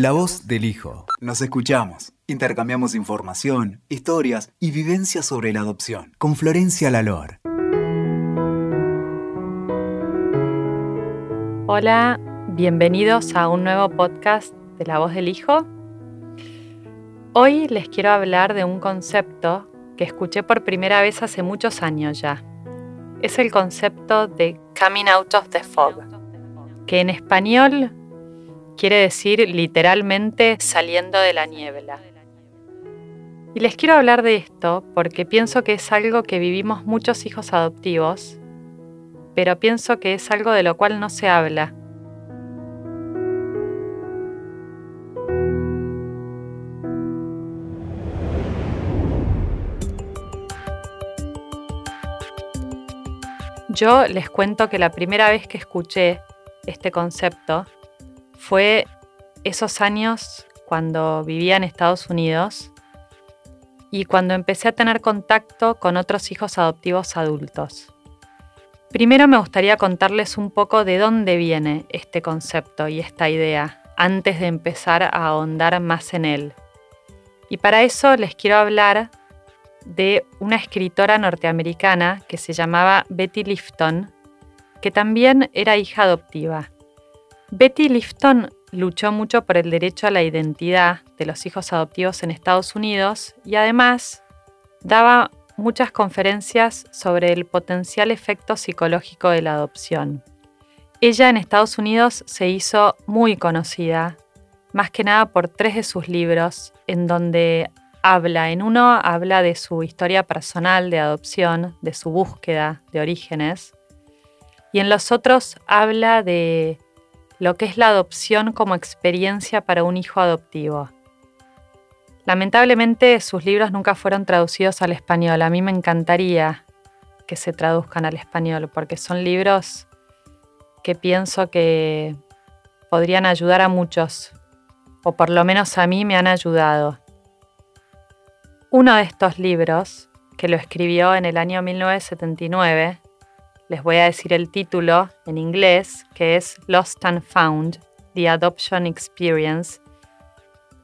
La voz del hijo. Nos escuchamos, intercambiamos información, historias y vivencias sobre la adopción con Florencia Lalor. Hola, bienvenidos a un nuevo podcast de La voz del hijo. Hoy les quiero hablar de un concepto que escuché por primera vez hace muchos años ya. Es el concepto de coming out of the fog, que en español quiere decir literalmente saliendo de la niebla. Y les quiero hablar de esto porque pienso que es algo que vivimos muchos hijos adoptivos, pero pienso que es algo de lo cual no se habla. Yo les cuento que la primera vez que escuché este concepto fue esos años cuando vivía en Estados Unidos y cuando empecé a tener contacto con otros hijos adoptivos adultos. Primero me gustaría contarles un poco de dónde viene este concepto y esta idea, antes de empezar a ahondar más en él. Y para eso les quiero hablar de una escritora norteamericana que se llamaba Betty Lifton, que también era hija adoptiva. Betty Lifton luchó mucho por el derecho a la identidad de los hijos adoptivos en Estados Unidos y además daba muchas conferencias sobre el potencial efecto psicológico de la adopción. Ella en Estados Unidos se hizo muy conocida, más que nada por tres de sus libros, en donde habla, en uno habla de su historia personal de adopción, de su búsqueda de orígenes, y en los otros habla de lo que es la adopción como experiencia para un hijo adoptivo. Lamentablemente sus libros nunca fueron traducidos al español. A mí me encantaría que se traduzcan al español porque son libros que pienso que podrían ayudar a muchos, o por lo menos a mí me han ayudado. Uno de estos libros, que lo escribió en el año 1979, les voy a decir el título en inglés, que es Lost and Found, The Adoption Experience.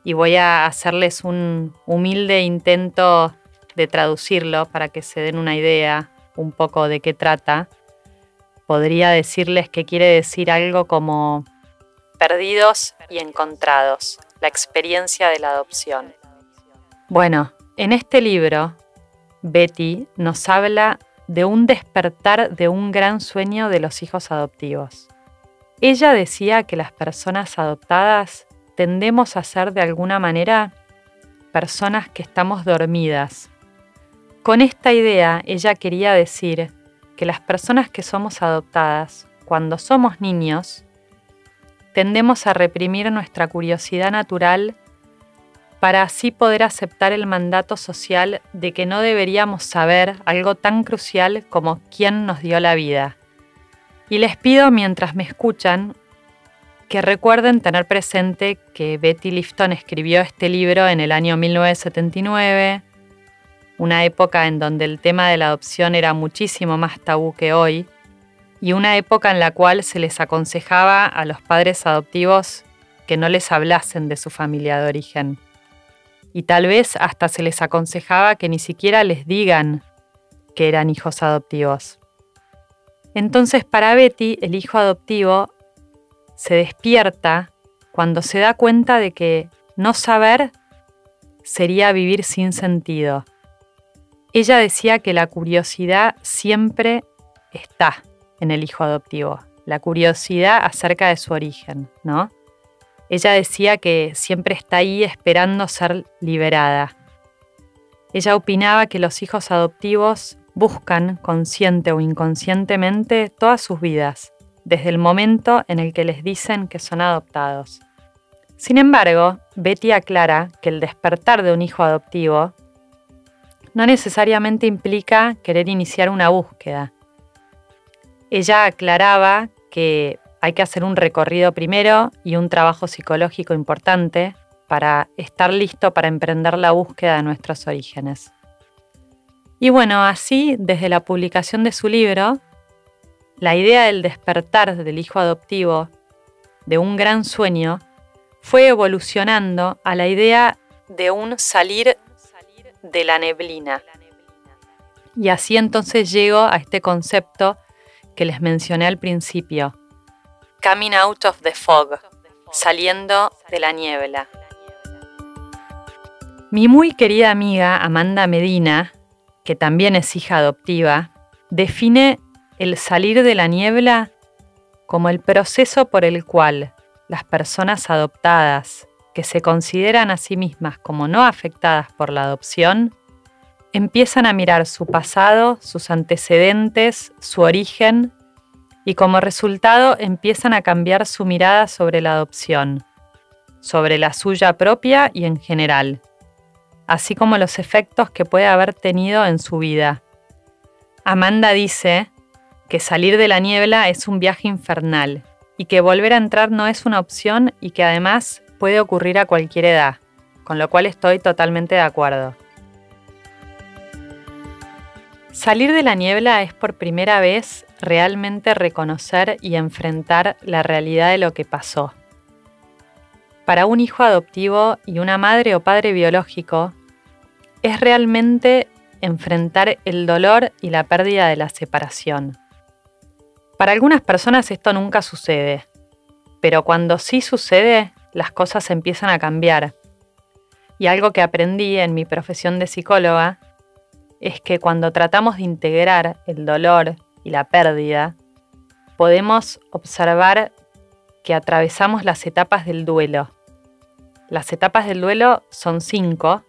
Y voy a hacerles un humilde intento de traducirlo para que se den una idea un poco de qué trata. Podría decirles que quiere decir algo como perdidos y encontrados, la experiencia de la adopción. Bueno, en este libro, Betty nos habla de un despertar de un gran sueño de los hijos adoptivos. Ella decía que las personas adoptadas tendemos a ser de alguna manera personas que estamos dormidas. Con esta idea ella quería decir que las personas que somos adoptadas, cuando somos niños, tendemos a reprimir nuestra curiosidad natural para así poder aceptar el mandato social de que no deberíamos saber algo tan crucial como quién nos dio la vida. Y les pido mientras me escuchan que recuerden tener presente que Betty Lifton escribió este libro en el año 1979, una época en donde el tema de la adopción era muchísimo más tabú que hoy, y una época en la cual se les aconsejaba a los padres adoptivos que no les hablasen de su familia de origen y tal vez hasta se les aconsejaba que ni siquiera les digan que eran hijos adoptivos. Entonces para Betty el hijo adoptivo se despierta cuando se da cuenta de que no saber sería vivir sin sentido. Ella decía que la curiosidad siempre está en el hijo adoptivo, la curiosidad acerca de su origen, ¿no? Ella decía que siempre está ahí esperando ser liberada. Ella opinaba que los hijos adoptivos buscan, consciente o inconscientemente, todas sus vidas, desde el momento en el que les dicen que son adoptados. Sin embargo, Betty aclara que el despertar de un hijo adoptivo no necesariamente implica querer iniciar una búsqueda. Ella aclaraba que hay que hacer un recorrido primero y un trabajo psicológico importante para estar listo para emprender la búsqueda de nuestros orígenes. Y bueno, así, desde la publicación de su libro, la idea del despertar del hijo adoptivo de un gran sueño fue evolucionando a la idea de un salir de la neblina. Y así entonces llego a este concepto que les mencioné al principio, coming out of the fog, saliendo de la niebla. Mi muy querida amiga Amanda Medina, que también es hija adoptiva, define el salir de la niebla como el proceso por el cual las personas adoptadas que se consideran a sí mismas como no afectadas por la adopción, empiezan a mirar su pasado, sus antecedentes, su origen y como resultado empiezan a cambiar su mirada sobre la adopción, sobre la suya propia y en general, así como los efectos que puede haber tenido en su vida. Amanda dice que salir de la niebla es un viaje infernal y que volver a entrar no es una opción y que además puede ocurrir a cualquier edad, con lo cual estoy totalmente de acuerdo. Salir de la niebla es por primera vez realmente reconocer y enfrentar la realidad de lo que pasó. Para un hijo adoptivo y una madre o padre biológico, es realmente enfrentar el dolor y la pérdida de la separación. Para algunas personas esto nunca sucede, pero cuando sí sucede, las cosas empiezan a cambiar. Y algo que aprendí en mi profesión de psicóloga es que cuando tratamos de integrar el dolor y la pérdida, podemos observar que atravesamos las etapas del duelo. Las etapas del duelo son cinco.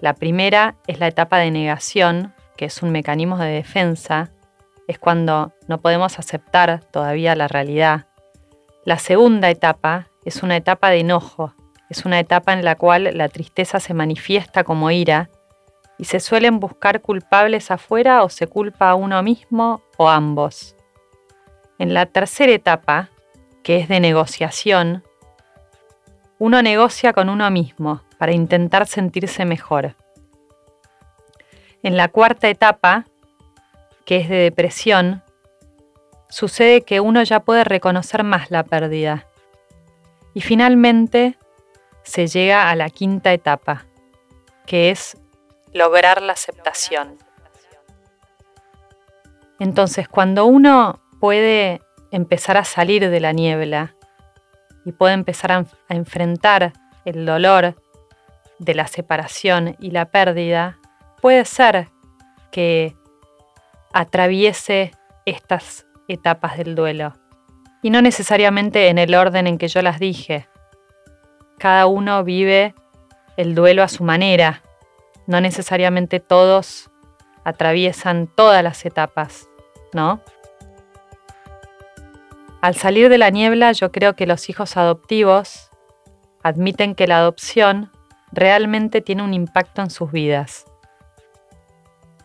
La primera es la etapa de negación, que es un mecanismo de defensa. Es cuando no podemos aceptar todavía la realidad. La segunda etapa es una etapa de enojo. Es una etapa en la cual la tristeza se manifiesta como ira y se suelen buscar culpables afuera o se culpa a uno mismo o ambos. En la tercera etapa, que es de negociación, uno negocia con uno mismo para intentar sentirse mejor. En la cuarta etapa, que es de depresión, sucede que uno ya puede reconocer más la pérdida. Y finalmente se llega a la quinta etapa, que es lograr la aceptación. Entonces, cuando uno puede empezar a salir de la niebla y puede empezar a, enfrentar el dolor de la separación y la pérdida, puede ser que atraviese estas etapas del duelo. Y no necesariamente en el orden en que yo las dije. Cada uno vive el duelo a su manera, no necesariamente todos atraviesan todas las etapas, ¿no? Al salir de la niebla yo creo que los hijos adoptivos admiten que la adopción realmente tiene un impacto en sus vidas.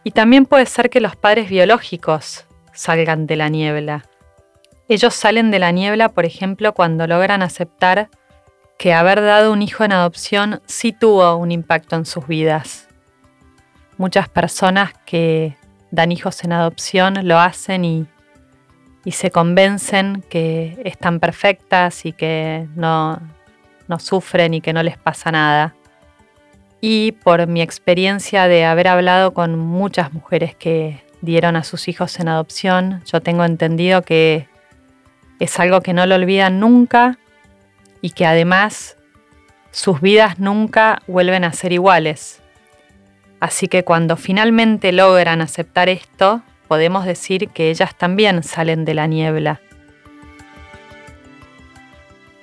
Y también puede ser que los padres biológicos salgan de la niebla. Ellos salen de la niebla, por ejemplo, cuando logran aceptar que haber dado un hijo en adopción sí tuvo un impacto en sus vidas muchas personas que dan hijos en adopción lo hacen y, se convencen que están perfectas y que no, no sufren y que no les pasa nada. Y por mi experiencia de haber hablado con muchas mujeres que dieron a sus hijos en adopción, yo tengo entendido que es algo que no lo olvidan nunca y que además sus vidas nunca vuelven a ser iguales. Así que cuando finalmente logran aceptar esto, podemos decir que ellas también salen de la niebla.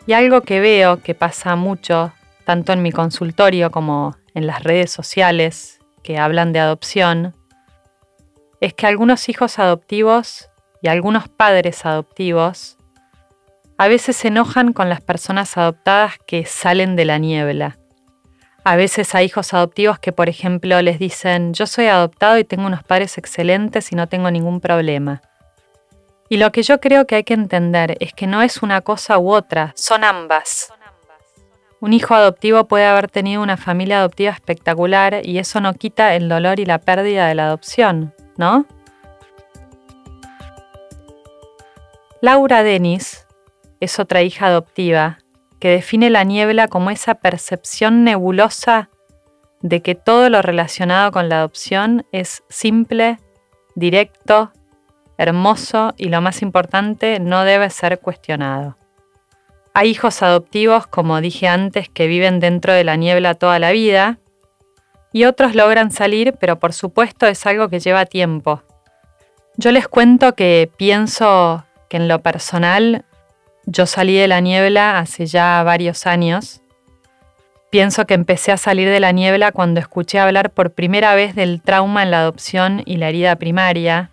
Y algo que veo que pasa mucho, tanto en mi consultorio como en las redes sociales que hablan de adopción, es que algunos hijos adoptivos y algunos padres adoptivos a veces se enojan con las personas adoptadas que salen de la niebla a veces hay hijos adoptivos que, por ejemplo, les dicen, yo soy adoptado y tengo unos padres excelentes y no tengo ningún problema. Y lo que yo creo que hay que entender es que no es una cosa u otra, son ambas. Un hijo adoptivo puede haber tenido una familia adoptiva espectacular y eso no quita el dolor y la pérdida de la adopción, ¿no? Laura Denis es otra hija adoptiva que define la niebla como esa percepción nebulosa de que todo lo relacionado con la adopción es simple, directo, hermoso y lo más importante, no debe ser cuestionado. Hay hijos adoptivos, como dije antes, que viven dentro de la niebla toda la vida y otros logran salir, pero por supuesto es algo que lleva tiempo. Yo les cuento que pienso que en lo personal yo salí de la niebla hace ya varios años. Pienso que empecé a salir de la niebla cuando escuché hablar por primera vez del trauma en la adopción y la herida primaria.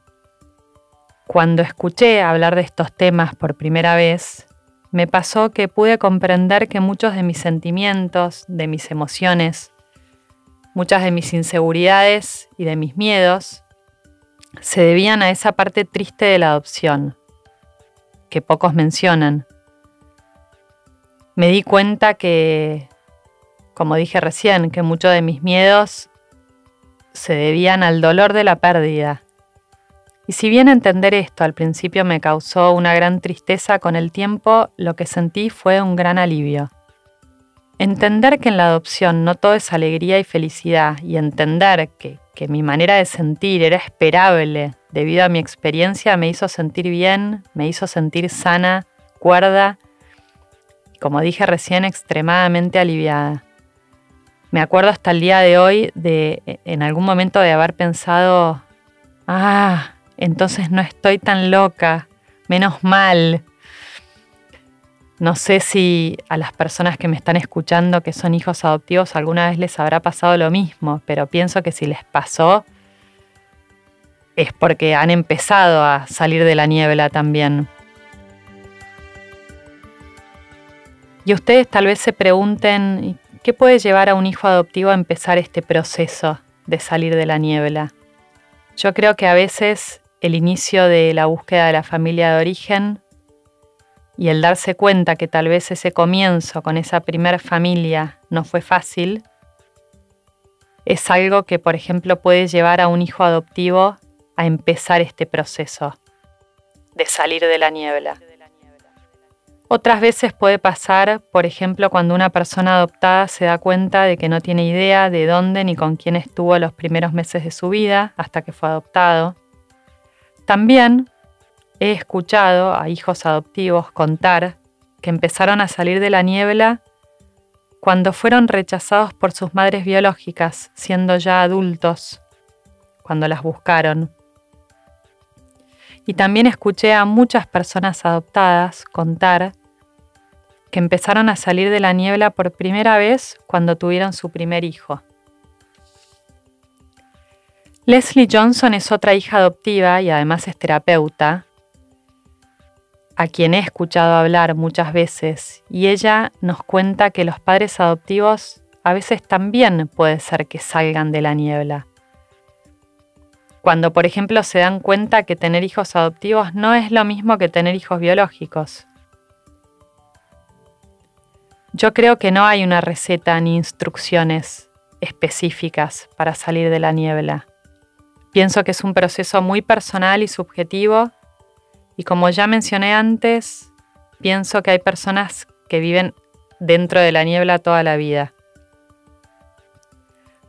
Cuando escuché hablar de estos temas por primera vez, me pasó que pude comprender que muchos de mis sentimientos, de mis emociones, muchas de mis inseguridades y de mis miedos se debían a esa parte triste de la adopción, que pocos mencionan. Me di cuenta que, como dije recién, que muchos de mis miedos se debían al dolor de la pérdida. Y si bien entender esto al principio me causó una gran tristeza, con el tiempo lo que sentí fue un gran alivio. Entender que en la adopción no todo es alegría y felicidad y entender que, que mi manera de sentir era esperable debido a mi experiencia me hizo sentir bien, me hizo sentir sana, cuerda y como dije recién extremadamente aliviada. Me acuerdo hasta el día de hoy de en algún momento de haber pensado, ah, entonces no estoy tan loca, menos mal. No sé si a las personas que me están escuchando que son hijos adoptivos alguna vez les habrá pasado lo mismo, pero pienso que si les pasó es porque han empezado a salir de la niebla también. Y ustedes tal vez se pregunten, ¿qué puede llevar a un hijo adoptivo a empezar este proceso de salir de la niebla? Yo creo que a veces el inicio de la búsqueda de la familia de origen y el darse cuenta que tal vez ese comienzo con esa primera familia no fue fácil, es algo que, por ejemplo, puede llevar a un hijo adoptivo a empezar este proceso de salir de la niebla. Otras veces puede pasar, por ejemplo, cuando una persona adoptada se da cuenta de que no tiene idea de dónde ni con quién estuvo los primeros meses de su vida hasta que fue adoptado. También He escuchado a hijos adoptivos contar que empezaron a salir de la niebla cuando fueron rechazados por sus madres biológicas, siendo ya adultos, cuando las buscaron. Y también escuché a muchas personas adoptadas contar que empezaron a salir de la niebla por primera vez cuando tuvieron su primer hijo. Leslie Johnson es otra hija adoptiva y además es terapeuta, a quien he escuchado hablar muchas veces y ella nos cuenta que los padres adoptivos a veces también puede ser que salgan de la niebla. Cuando, por ejemplo, se dan cuenta que tener hijos adoptivos no es lo mismo que tener hijos biológicos. Yo creo que no hay una receta ni instrucciones específicas para salir de la niebla. Pienso que es un proceso muy personal y subjetivo y como ya mencioné antes, pienso que hay personas que viven dentro de la niebla toda la vida.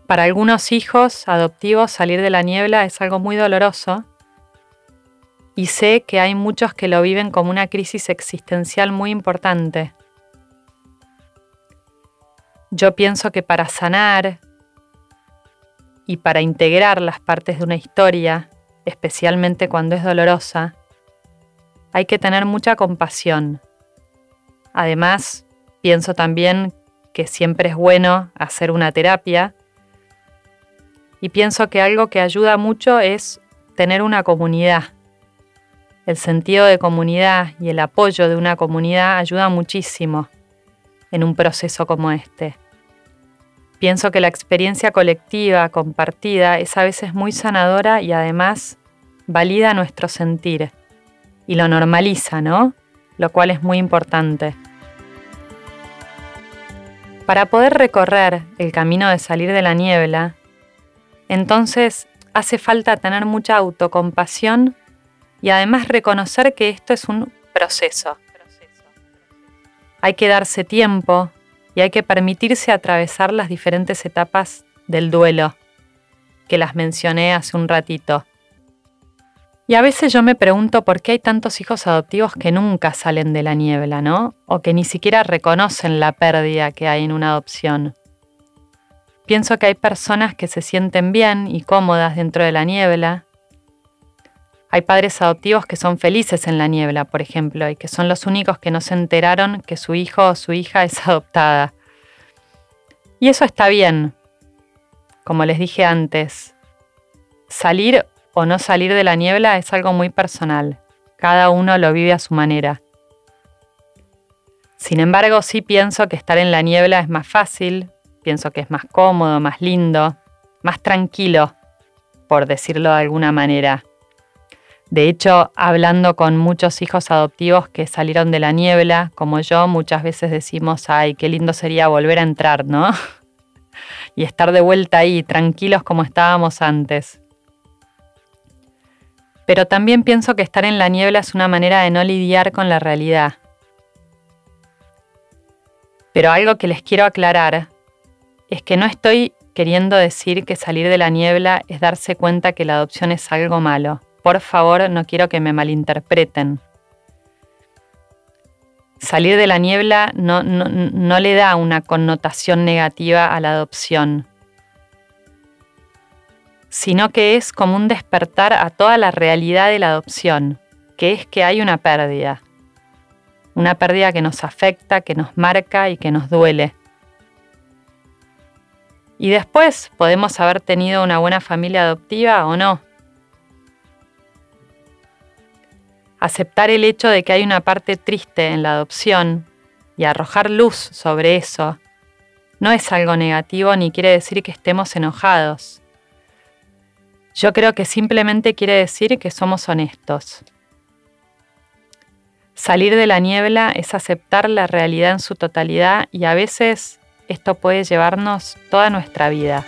Para algunos hijos adoptivos salir de la niebla es algo muy doloroso y sé que hay muchos que lo viven como una crisis existencial muy importante. Yo pienso que para sanar y para integrar las partes de una historia, especialmente cuando es dolorosa, hay que tener mucha compasión. Además, pienso también que siempre es bueno hacer una terapia y pienso que algo que ayuda mucho es tener una comunidad. El sentido de comunidad y el apoyo de una comunidad ayuda muchísimo en un proceso como este. Pienso que la experiencia colectiva, compartida, es a veces muy sanadora y además valida nuestro sentir y lo normaliza, ¿no? Lo cual es muy importante. Para poder recorrer el camino de salir de la niebla, entonces hace falta tener mucha autocompasión y además reconocer que esto es un proceso. Hay que darse tiempo y hay que permitirse atravesar las diferentes etapas del duelo, que las mencioné hace un ratito. Y a veces yo me pregunto por qué hay tantos hijos adoptivos que nunca salen de la niebla, ¿no? O que ni siquiera reconocen la pérdida que hay en una adopción. Pienso que hay personas que se sienten bien y cómodas dentro de la niebla. Hay padres adoptivos que son felices en la niebla, por ejemplo, y que son los únicos que no se enteraron que su hijo o su hija es adoptada. Y eso está bien. Como les dije antes, salir o no salir de la niebla es algo muy personal. Cada uno lo vive a su manera. Sin embargo, sí pienso que estar en la niebla es más fácil, pienso que es más cómodo, más lindo, más tranquilo, por decirlo de alguna manera. De hecho, hablando con muchos hijos adoptivos que salieron de la niebla, como yo, muchas veces decimos, ay, qué lindo sería volver a entrar, ¿no? y estar de vuelta ahí, tranquilos como estábamos antes. Pero también pienso que estar en la niebla es una manera de no lidiar con la realidad. Pero algo que les quiero aclarar es que no estoy queriendo decir que salir de la niebla es darse cuenta que la adopción es algo malo. Por favor, no quiero que me malinterpreten. Salir de la niebla no, no le da una connotación negativa a la adopción sino que es como un despertar a toda la realidad de la adopción, que es que hay una pérdida, una pérdida que nos afecta, que nos marca y que nos duele. Y después podemos haber tenido una buena familia adoptiva o no. Aceptar el hecho de que hay una parte triste en la adopción y arrojar luz sobre eso no es algo negativo ni quiere decir que estemos enojados. Yo creo que simplemente quiere decir que somos honestos. Salir de la niebla es aceptar la realidad en su totalidad y a veces esto puede llevarnos toda nuestra vida.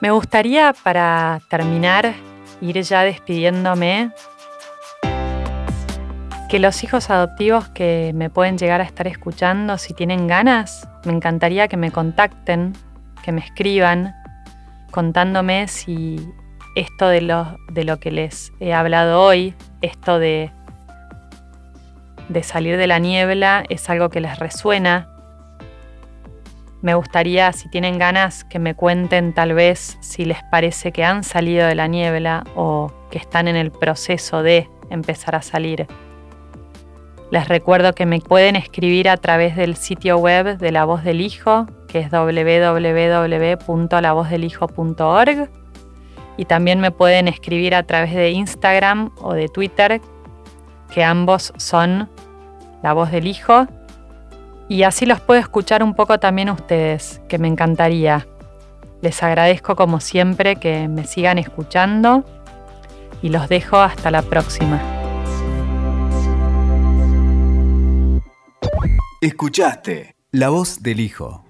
Me gustaría para terminar ir ya despidiéndome, que los hijos adoptivos que me pueden llegar a estar escuchando, si tienen ganas, me encantaría que me contacten, que me escriban, contándome si esto de lo, de lo que les he hablado hoy, esto de, de salir de la niebla, es algo que les resuena, me gustaría, si tienen ganas, que me cuenten tal vez si les parece que han salido de la niebla o que están en el proceso de empezar a salir. Les recuerdo que me pueden escribir a través del sitio web de La Voz del Hijo, que es www.lavozdelhijo.org. Y también me pueden escribir a través de Instagram o de Twitter, que ambos son La Voz del Hijo y así los puedo escuchar un poco también ustedes, que me encantaría. Les agradezco como siempre que me sigan escuchando y los dejo hasta la próxima. Escuchaste La Voz del Hijo.